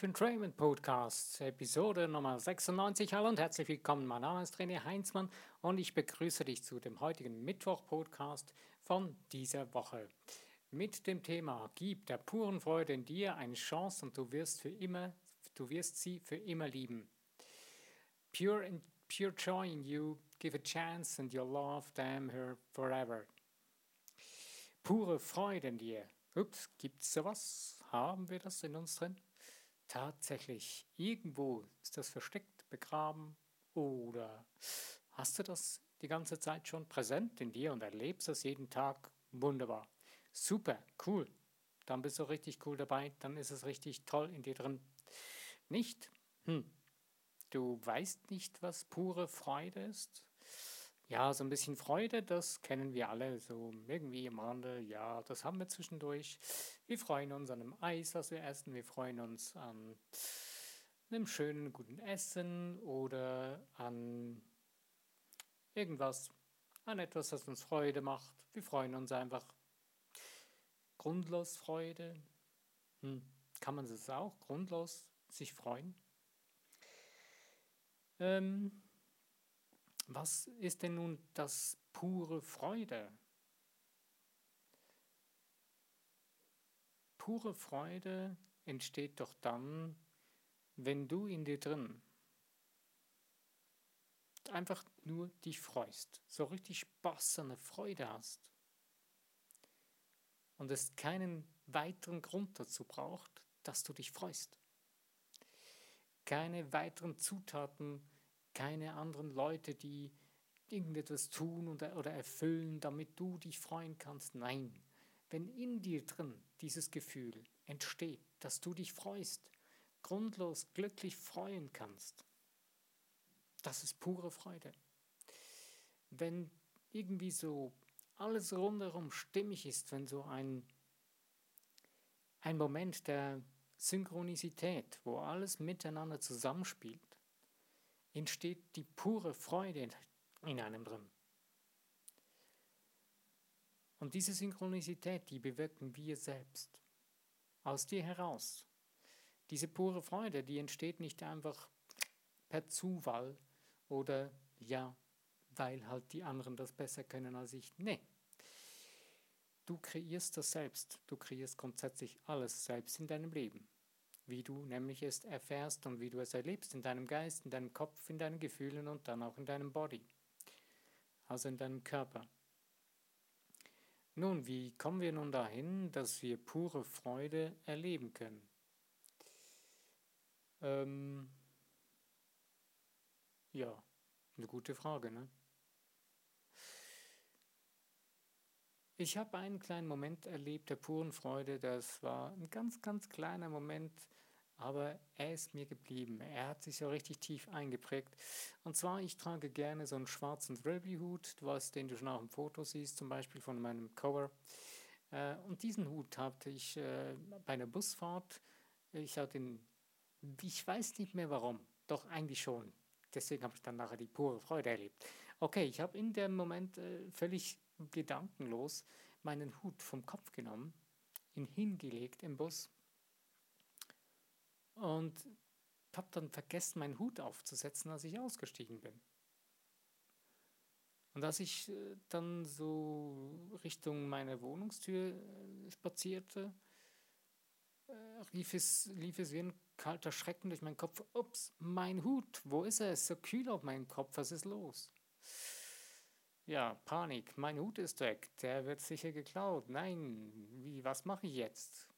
Trayman Podcast, Episode Nummer 96. Hallo und herzlich willkommen. Mein Name ist René Heinzmann und ich begrüße dich zu dem heutigen Mittwoch-Podcast von dieser Woche. Mit dem Thema Gib der puren Freude in dir eine Chance und du wirst für immer, du wirst sie für immer lieben. Pure, in, pure joy in you, give a chance and you'll love them her forever. Pure Freude in dir. Ups, gibt's sowas? Haben wir das in uns drin? Tatsächlich, irgendwo ist das versteckt, begraben oder hast du das die ganze Zeit schon präsent in dir und erlebst das jeden Tag? Wunderbar. Super, cool. Dann bist du richtig cool dabei, dann ist es richtig toll in dir drin. Nicht? Hm. Du weißt nicht, was pure Freude ist? Ja, so ein bisschen Freude, das kennen wir alle, so irgendwie im Rande, ja, das haben wir zwischendurch. Wir freuen uns an einem Eis, das wir essen, wir freuen uns an einem schönen, guten Essen oder an irgendwas, an etwas, das uns Freude macht. Wir freuen uns einfach. Grundlos Freude, hm. kann man das auch, grundlos sich freuen? Ähm, was ist denn nun das pure Freude? Pure Freude entsteht doch dann, wenn du in dir drin einfach nur dich freust, so richtig Spaß und eine Freude hast und es keinen weiteren Grund dazu braucht, dass du dich freust. Keine weiteren Zutaten keine anderen Leute, die irgendetwas tun oder, erfüllen, damit du dich freuen kannst. Nein, wenn in dir drin dieses Gefühl entsteht, dass du dich freust, grundlos glücklich freuen kannst, das ist pure Freude. Wenn irgendwie so alles rundherum stimmig ist, wenn so ein, ein Moment der Synchronisität, wo alles miteinander zusammenspielt, entsteht die pure Freude in einem drin. Und diese Synchronisität, die bewirken wir selbst. Aus dir heraus. Diese pure Freude, die entsteht nicht einfach per Zufall oder ja, weil halt die anderen das besser können als ich. Nee. Du kreierst das selbst. Du kreierst grundsätzlich alles selbst in deinem Leben wie du nämlich es erfährst und wie du es erlebst in deinem Geist, in deinem Kopf, in deinen Gefühlen und dann auch in deinem Body, also in deinem Körper. Nun, wie kommen wir nun dahin, dass wir pure Freude erleben können? Ähm, ja, eine gute Frage, ne? Ich habe einen kleinen Moment erlebt der puren Freude. Das war ein ganz, ganz kleiner Moment, aber er ist mir geblieben. Er hat sich so richtig tief eingeprägt. Und zwar, ich trage gerne so einen schwarzen Thrillby-Hut, den du schon auch im Foto siehst, zum Beispiel von meinem Cover. Äh, und diesen Hut hatte ich äh, bei einer Busfahrt. Ich hatte ihn, ich weiß nicht mehr warum, doch eigentlich schon. Deswegen habe ich dann nachher die pure Freude erlebt. Okay, ich habe in dem Moment äh, völlig gedankenlos meinen Hut vom Kopf genommen, ihn hingelegt im Bus und habe dann vergessen, meinen Hut aufzusetzen, als ich ausgestiegen bin. Und als ich äh, dann so Richtung meiner Wohnungstür äh, spazierte, äh, lief es, lief es wie ein kalter Schrecken durch meinen Kopf. Ups, mein Hut, wo ist er? Es ist so kühl auf meinem Kopf, was ist los? Ja, Panik. Mein Hut ist weg. Der wird sicher geklaut. Nein, wie, was mache ich jetzt?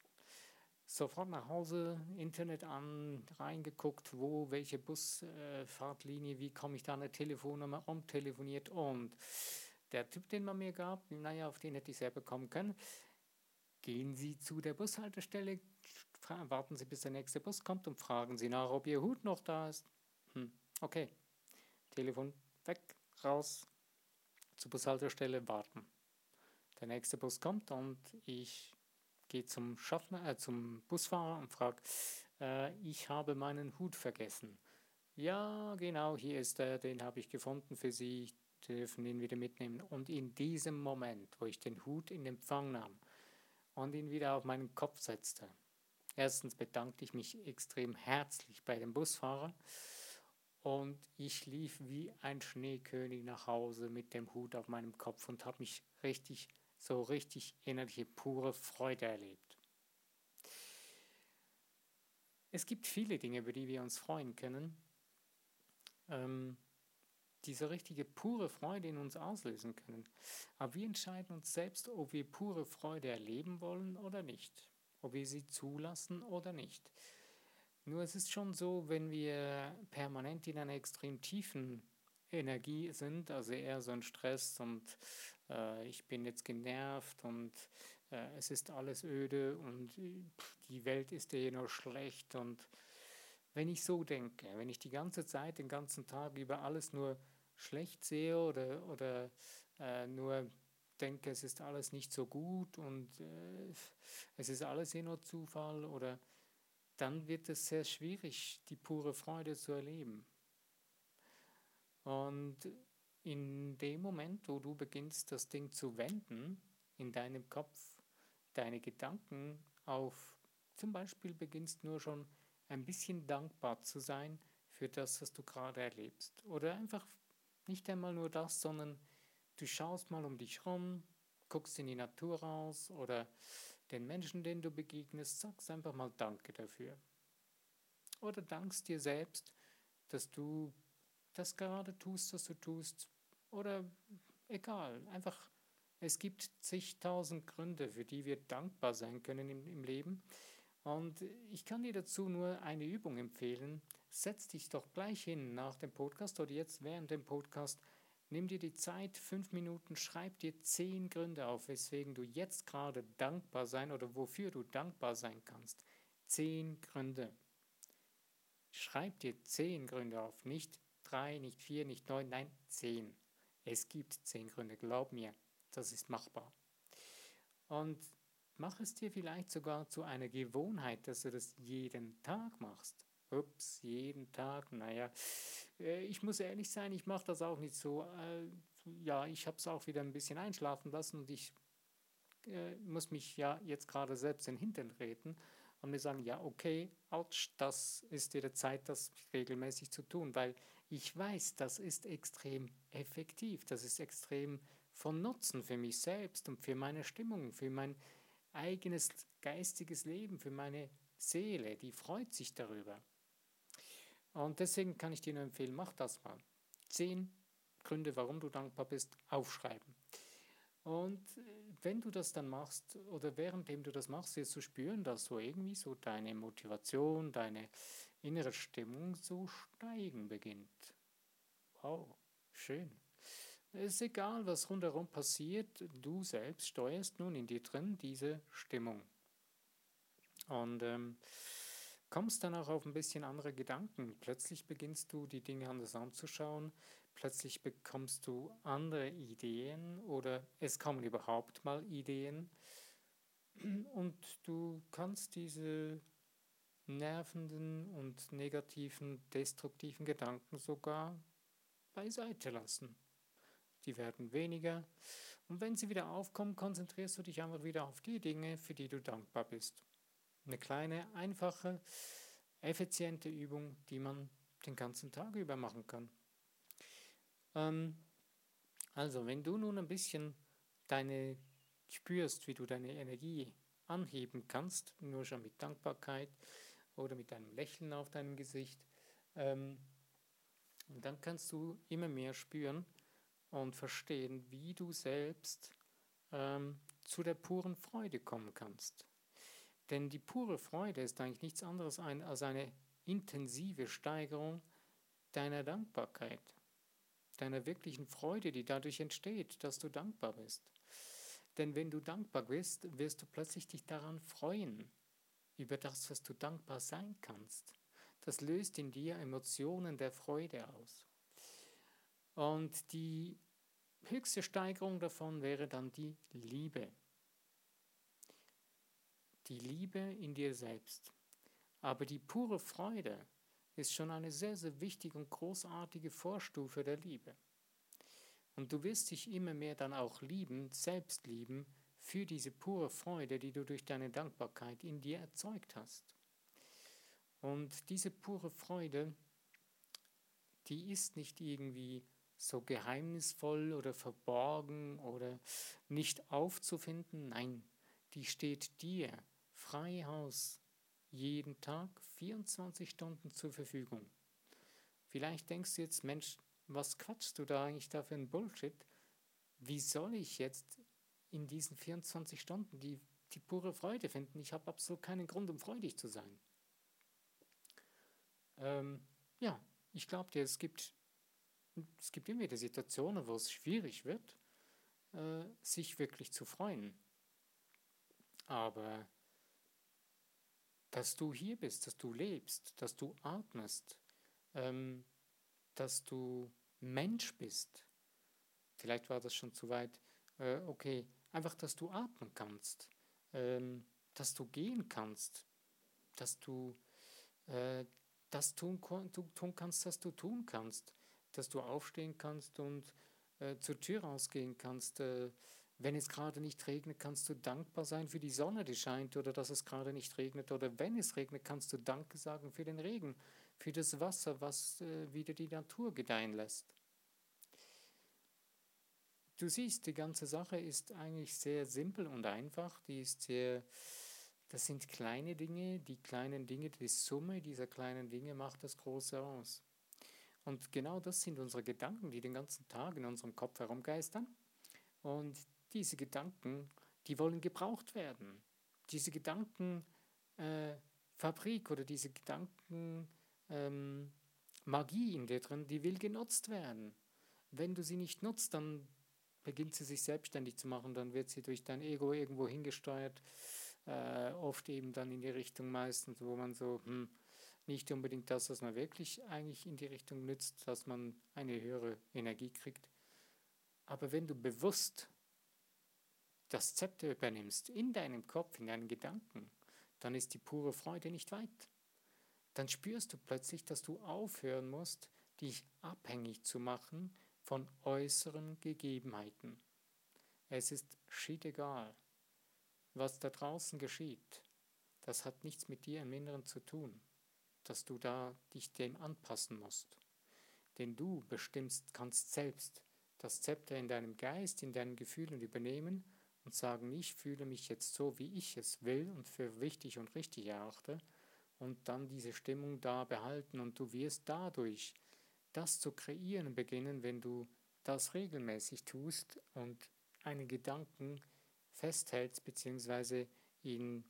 Sofort nach Hause, Internet an, reingeguckt, wo, welche Busfahrtlinie, äh, wie komme ich da eine Telefonnummer, umtelefoniert und der Typ, den man mir gab, naja, auf den hätte ich selber kommen können. Gehen Sie zu der Bushaltestelle, warten Sie, bis der nächste Bus kommt und fragen Sie nach, ob Ihr Hut noch da ist. Hm, okay. Telefon weg, raus, zur Bushaltestelle warten. Der nächste Bus kommt und ich gehe zum Schaffner, äh, zum Busfahrer und frage, äh, ich habe meinen Hut vergessen. Ja, genau, hier ist er, den habe ich gefunden für Sie, dürfen ihn wieder mitnehmen. Und in diesem Moment, wo ich den Hut in Empfang nahm und ihn wieder auf meinen Kopf setzte, Erstens bedankte ich mich extrem herzlich bei dem Busfahrer und ich lief wie ein Schneekönig nach Hause mit dem Hut auf meinem Kopf und habe mich richtig, so richtig innerliche pure Freude erlebt. Es gibt viele Dinge, über die wir uns freuen können. Ähm, diese richtige pure Freude in uns auslösen können. Aber wir entscheiden uns selbst, ob wir pure Freude erleben wollen oder nicht, ob wir sie zulassen oder nicht. Nur es ist schon so, wenn wir permanent in einer extrem tiefen Energie sind, also eher so ein Stress und äh, ich bin jetzt genervt und äh, es ist alles öde und die Welt ist eh nur schlecht und wenn ich so denke, wenn ich die ganze Zeit, den ganzen Tag über alles nur schlecht sehe oder, oder äh, nur denke, es ist alles nicht so gut und äh, es ist alles eh nur Zufall oder dann wird es sehr schwierig, die pure Freude zu erleben. Und in dem Moment, wo du beginnst, das Ding zu wenden, in deinem Kopf, deine Gedanken auf, zum Beispiel beginnst nur schon ein bisschen dankbar zu sein für das, was du gerade erlebst. Oder einfach nicht einmal nur das, sondern du schaust mal um dich rum, guckst in die Natur raus oder den Menschen, denen du begegnest, sagst einfach mal Danke dafür. Oder dankst dir selbst, dass du das gerade tust, was du tust. Oder egal, einfach, es gibt zigtausend Gründe, für die wir dankbar sein können im, im Leben. Und ich kann dir dazu nur eine Übung empfehlen. Setz dich doch gleich hin nach dem Podcast oder jetzt während dem Podcast. Nimm dir die Zeit, fünf Minuten, schreib dir zehn Gründe auf, weswegen du jetzt gerade dankbar sein oder wofür du dankbar sein kannst. Zehn Gründe. Schreib dir zehn Gründe auf, nicht drei, nicht vier, nicht neun, nein, zehn. Es gibt zehn Gründe, glaub mir, das ist machbar. Und Mach es dir vielleicht sogar zu einer Gewohnheit, dass du das jeden Tag machst. Ups, jeden Tag, naja, äh, ich muss ehrlich sein, ich mache das auch nicht so. Äh, ja, ich habe es auch wieder ein bisschen einschlafen lassen und ich äh, muss mich ja jetzt gerade selbst in den Hintern treten und mir sagen, ja, okay, ouch, das ist dir Zeit, das regelmäßig zu tun, weil ich weiß, das ist extrem effektiv, das ist extrem von Nutzen für mich selbst und für meine Stimmung, für mein eigenes geistiges Leben, für meine Seele, die freut sich darüber. Und deswegen kann ich dir nur empfehlen, mach das mal. Zehn Gründe, warum du dankbar bist, aufschreiben. Und wenn du das dann machst oder währenddem du das machst, wirst du spüren, dass so irgendwie so deine Motivation, deine innere Stimmung so steigen beginnt. Wow, schön. Es ist egal, was rundherum passiert, du selbst steuerst nun in dir drin diese Stimmung. Und ähm, kommst dann auch auf ein bisschen andere Gedanken. Plötzlich beginnst du die Dinge anders anzuschauen, plötzlich bekommst du andere Ideen oder es kommen überhaupt mal Ideen und du kannst diese nervenden und negativen, destruktiven Gedanken sogar beiseite lassen die werden weniger. Und wenn sie wieder aufkommen, konzentrierst du dich einfach wieder auf die Dinge, für die du dankbar bist. Eine kleine, einfache, effiziente Übung, die man den ganzen Tag über machen kann. Ähm, also, wenn du nun ein bisschen deine spürst, wie du deine Energie anheben kannst, nur schon mit Dankbarkeit oder mit einem Lächeln auf deinem Gesicht, ähm, dann kannst du immer mehr spüren, und verstehen, wie du selbst ähm, zu der puren Freude kommen kannst. Denn die pure Freude ist eigentlich nichts anderes als eine intensive Steigerung deiner Dankbarkeit, deiner wirklichen Freude, die dadurch entsteht, dass du dankbar bist. Denn wenn du dankbar bist, wirst du plötzlich dich daran freuen, über das, was du dankbar sein kannst. Das löst in dir Emotionen der Freude aus. Und die höchste Steigerung davon wäre dann die Liebe. Die Liebe in dir selbst. Aber die pure Freude ist schon eine sehr, sehr wichtige und großartige Vorstufe der Liebe. Und du wirst dich immer mehr dann auch lieben, selbst lieben, für diese pure Freude, die du durch deine Dankbarkeit in dir erzeugt hast. Und diese pure Freude, die ist nicht irgendwie so geheimnisvoll oder verborgen oder nicht aufzufinden. Nein, die steht dir frei Haus jeden Tag 24 Stunden zur Verfügung. Vielleicht denkst du jetzt, Mensch, was quatschst du da eigentlich da für ein Bullshit? Wie soll ich jetzt in diesen 24 Stunden die, die pure Freude finden? Ich habe absolut keinen Grund, um freudig zu sein. Ähm, ja, ich glaube dir, es gibt, es gibt immer wieder Situationen, wo es schwierig wird, äh, sich wirklich zu freuen. Aber dass du hier bist, dass du lebst, dass du atmest, ähm, dass du Mensch bist. Vielleicht war das schon zu weit. Äh, okay, einfach, dass du atmen kannst, ähm, dass du gehen kannst, dass du äh, das tun, tun kannst, was du tun kannst, dass du aufstehen kannst und äh, zur Tür rausgehen kannst. Wenn es gerade nicht regnet, kannst du dankbar sein für die Sonne, die scheint, oder dass es gerade nicht regnet. Oder wenn es regnet, kannst du Danke sagen für den Regen, für das Wasser, was äh, wieder die Natur gedeihen lässt. Du siehst, die ganze Sache ist eigentlich sehr simpel und einfach. Die ist sehr, das sind kleine Dinge. Die kleinen Dinge, die Summe dieser kleinen Dinge macht das Große aus. Und genau das sind unsere Gedanken, die den ganzen Tag in unserem Kopf herumgeistern. Und diese Gedanken, die wollen gebraucht werden. Diese Gedankenfabrik äh, oder diese Gedanken ähm, in dir drin, die will genutzt werden. Wenn du sie nicht nutzt, dann beginnt sie sich selbstständig zu machen, dann wird sie durch dein Ego irgendwo hingesteuert, äh, oft eben dann in die Richtung meistens, wo man so, hm, nicht unbedingt das, was man wirklich eigentlich in die Richtung nützt, dass man eine höhere Energie kriegt. Aber wenn du bewusst das Zepter übernimmst in deinem Kopf, in deinen Gedanken, dann ist die pure Freude nicht weit. Dann spürst du plötzlich, dass du aufhören musst, dich abhängig zu machen von äußeren Gegebenheiten. Es ist egal, was da draußen geschieht. Das hat nichts mit dir im Inneren zu tun, dass du da dich dem anpassen musst. Denn du bestimmst, kannst selbst das Zepter in deinem Geist, in deinen Gefühlen übernehmen und sagen, ich fühle mich jetzt so, wie ich es will und für wichtig und richtig erachte und dann diese Stimmung da behalten und du wirst dadurch das zu kreieren beginnen, wenn du das regelmäßig tust und einen Gedanken festhältst, beziehungsweise ihn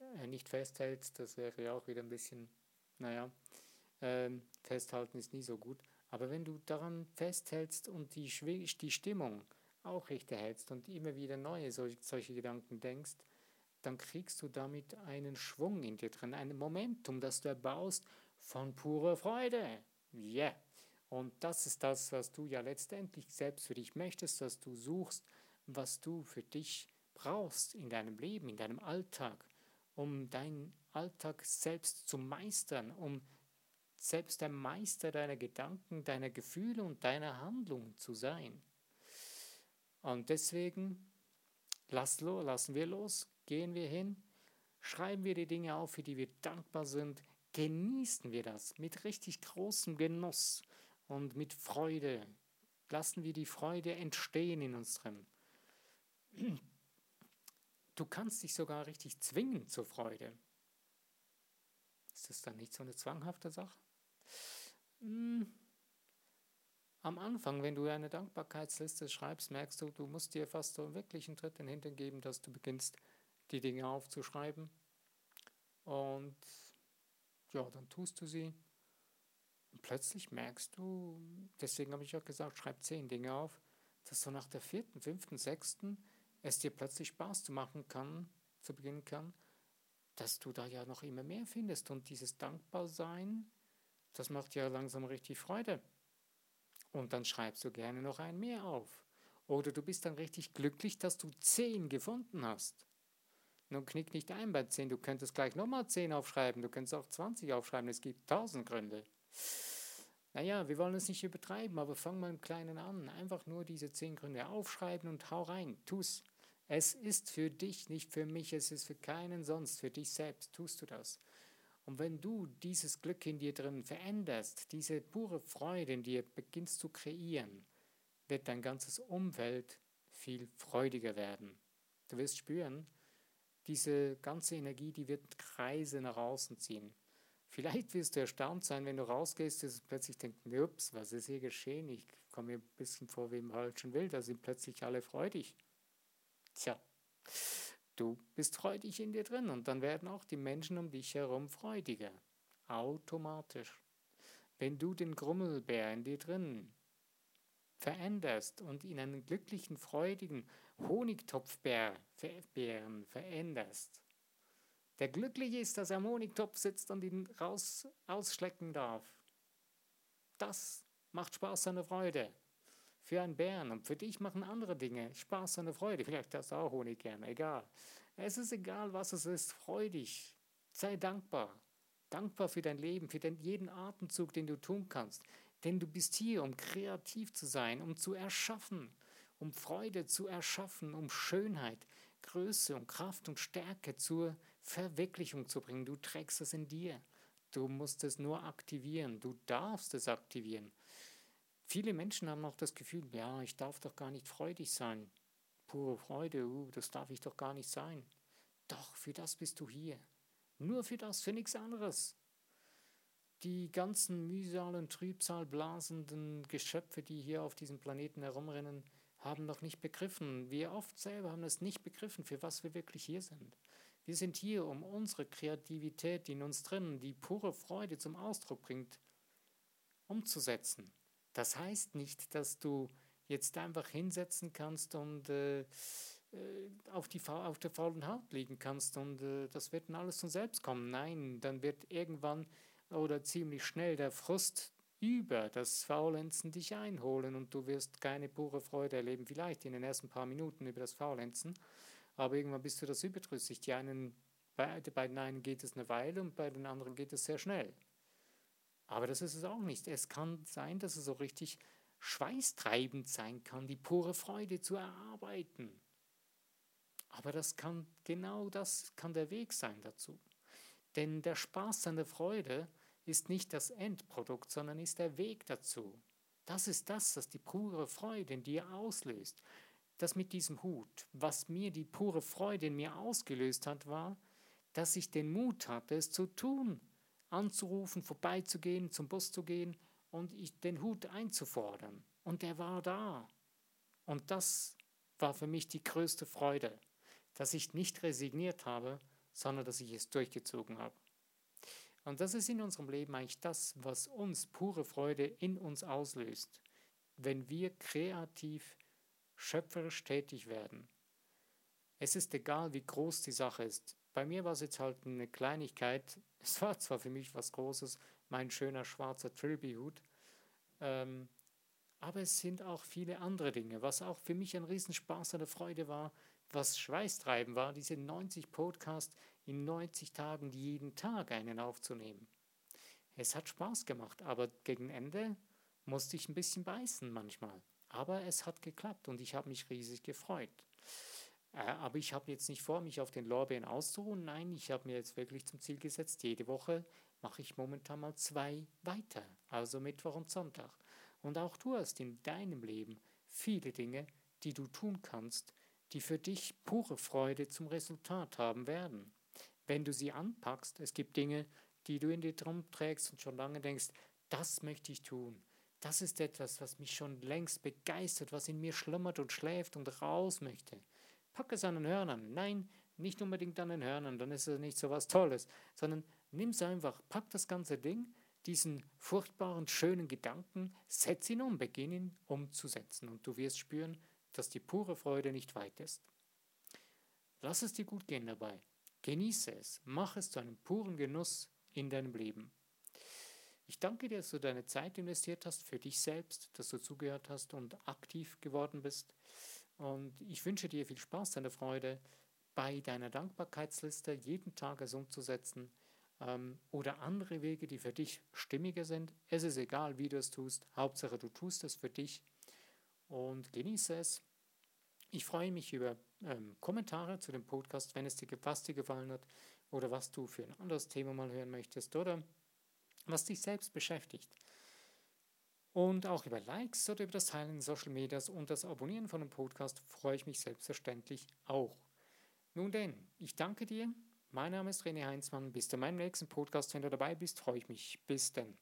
äh, nicht festhältst, das wäre ja auch wieder ein bisschen, naja, ähm, festhalten ist nie so gut, aber wenn du daran festhältst und die, die Stimmung auch richtig hältst und immer wieder neue solche, solche Gedanken denkst, dann kriegst du damit einen Schwung in dir drin, ein Momentum, das du erbaust von purer Freude. Yeah. Und das ist das, was du ja letztendlich selbst für dich möchtest, was du suchst, was du für dich brauchst in deinem Leben, in deinem Alltag, um deinen Alltag selbst zu meistern, um selbst der Meister deiner Gedanken, deiner Gefühle und deiner Handlungen zu sein. Und deswegen lass los, lassen wir los, gehen wir hin, schreiben wir die Dinge auf, für die wir dankbar sind, genießen wir das mit richtig großem Genuss und mit Freude. Lassen wir die Freude entstehen in uns drin. Du kannst dich sogar richtig zwingen zur Freude. Ist das dann nicht so eine zwanghafte Sache? Hm. Am Anfang, wenn du eine Dankbarkeitsliste schreibst, merkst du, du musst dir fast so wirklich einen Tritt in den Hintern geben, dass du beginnst, die Dinge aufzuschreiben. Und ja, dann tust du sie. Und plötzlich merkst du, deswegen habe ich auch gesagt, schreib zehn Dinge auf, dass so nach der vierten, fünften, sechsten es dir plötzlich Spaß zu machen kann, zu beginnen kann, dass du da ja noch immer mehr findest. Und dieses Dankbarsein, das macht ja langsam richtig Freude. Und dann schreibst du gerne noch ein mehr auf. Oder du bist dann richtig glücklich, dass du zehn gefunden hast. Nun knick nicht ein bei zehn, du könntest gleich nochmal zehn aufschreiben, du könntest auch 20 aufschreiben, es gibt tausend Gründe. Naja, wir wollen es nicht übertreiben, aber fang mal im Kleinen an. Einfach nur diese zehn Gründe aufschreiben und hau rein, tu's. Es ist für dich, nicht für mich, es ist für keinen sonst, für dich selbst tust du das. Und wenn du dieses Glück in dir drin veränderst, diese pure Freude in dir beginnst zu kreieren, wird dein ganzes Umfeld viel freudiger werden. Du wirst spüren, diese ganze Energie, die wird Kreise nach außen ziehen. Vielleicht wirst du erstaunt sein, wenn du rausgehst, du plötzlich denkst, ups, was ist hier geschehen? Ich komme mir ein bisschen vor wie im falschen Wild, da sind plötzlich alle freudig. Tja, du bist freudig in dir drin und dann werden auch die Menschen um dich herum freudiger. Automatisch. Wenn du den Grummelbär in dir drin veränderst und in einen glücklichen, freudigen Honigtopfbären veränderst, der glücklich ist, dass er am Honigtopf sitzt und ihn raus ausschlecken darf. Das macht Spaß und Freude. Für einen Bären und für dich machen andere Dinge Spaß und Freude. Vielleicht hast du auch Honig gerne, egal. Es ist egal, was es ist, freudig. Sei dankbar. Dankbar für dein Leben, für den, jeden Atemzug, den du tun kannst. Denn du bist hier, um kreativ zu sein, um zu erschaffen, um Freude zu erschaffen, um Schönheit, Größe und Kraft und Stärke zur Verwirklichung zu bringen. Du trägst es in dir. Du musst es nur aktivieren. Du darfst es aktivieren. Viele Menschen haben auch das Gefühl, ja, ich darf doch gar nicht freudig sein. Pure Freude, uh, das darf ich doch gar nicht sein. Doch, für das bist du hier. Nur für das, für nichts anderes. Die ganzen Mühsal und Trübsal blasenden Geschöpfe, die hier auf diesem Planeten herumrennen, haben noch nicht begriffen. Wir oft selber haben es nicht begriffen, für was wir wirklich hier sind. Wir sind hier, um unsere Kreativität, die in uns drin, die pure Freude zum Ausdruck bringt, umzusetzen. Das heißt nicht, dass du jetzt einfach hinsetzen kannst und äh, äh auf, die, auf der faulen Haut liegen kannst und äh, das wird dann alles von selbst kommen. Nein, dann wird irgendwann oder ziemlich schnell der Frust über das Faulenzen dich einholen und du wirst keine pure Freude erleben, vielleicht in den ersten paar Minuten über das Faulenzen, aber irgendwann bist du das überdrüssig. Die einen, bei, bei den einen geht es eine Weile und bei den anderen geht es sehr schnell. Aber das ist es auch nicht. Es kann sein, dass es so richtig schweißtreibend sein kann, die pure Freude zu erarbeiten. Aber das kann genau das kann der Weg sein dazu. Denn der Spaß an der Freude ist nicht das Endprodukt, sondern ist der Weg dazu. Das ist das, was die pure Freude in dir auslöst. Das mit diesem Hut, was mir die pure Freude in mir ausgelöst hat, war, dass ich den Mut hatte, es zu tun, anzurufen, vorbeizugehen, zum Bus zu gehen und den Hut einzufordern. Und er war da. Und das war für mich die größte Freude, dass ich nicht resigniert habe, sondern dass ich es durchgezogen habe. Und das ist in unserem Leben eigentlich das, was uns pure Freude in uns auslöst, wenn wir kreativ, schöpferisch tätig werden. Es ist egal, wie groß die Sache ist. Bei mir war es jetzt halt eine Kleinigkeit. Es war zwar für mich was Großes, mein schöner schwarzer Trilby-Hut, ähm, aber es sind auch viele andere Dinge. Was auch für mich ein Riesenspaß und eine Freude war, was Schweißtreiben war, diese 90 Podcasts in 90 Tagen jeden Tag einen aufzunehmen. Es hat Spaß gemacht, aber gegen Ende musste ich ein bisschen beißen manchmal. Aber es hat geklappt und ich habe mich riesig gefreut. Äh, aber ich habe jetzt nicht vor, mich auf den Lorbeeren auszuruhen. Nein, ich habe mir jetzt wirklich zum Ziel gesetzt, jede Woche mache ich momentan mal zwei weiter, also Mittwoch und Sonntag. Und auch du hast in deinem Leben viele Dinge, die du tun kannst, die für dich pure Freude zum Resultat haben werden. Wenn du sie anpackst, es gibt Dinge, die du in dir drum trägst und schon lange denkst, das möchte ich tun. Das ist etwas, was mich schon längst begeistert, was in mir schlummert und schläft und raus möchte. Pack es an den Hörnern. Nein, nicht unbedingt an den Hörnern, dann ist es nicht so was Tolles, sondern nimm es einfach, pack das ganze Ding, diesen furchtbaren, schönen Gedanken, setz ihn um, beginn ihn umzusetzen und du wirst spüren, dass die pure Freude nicht weit ist. Lass es dir gut gehen dabei. Genieße es. Mach es zu einem puren Genuss in deinem Leben. Ich danke dir, dass du deine Zeit investiert hast für dich selbst, dass du zugehört hast und aktiv geworden bist. Und ich wünsche dir viel Spaß, deine Freude bei deiner Dankbarkeitsliste jeden Tag es umzusetzen ähm, oder andere Wege, die für dich stimmiger sind. Es ist egal, wie du es tust. Hauptsache, du tust es für dich und genieße es. Ich freue mich über ähm, Kommentare zu dem Podcast, wenn es dir, was dir gefallen hat oder was du für ein anderes Thema mal hören möchtest oder was dich selbst beschäftigt. Und auch über Likes oder über das Teilen in Social Medias und das Abonnieren von dem Podcast freue ich mich selbstverständlich auch. Nun denn, ich danke dir. Mein Name ist René Heinzmann. Bis zu meinem nächsten Podcast. Wenn du dabei bist, freue ich mich. Bis denn.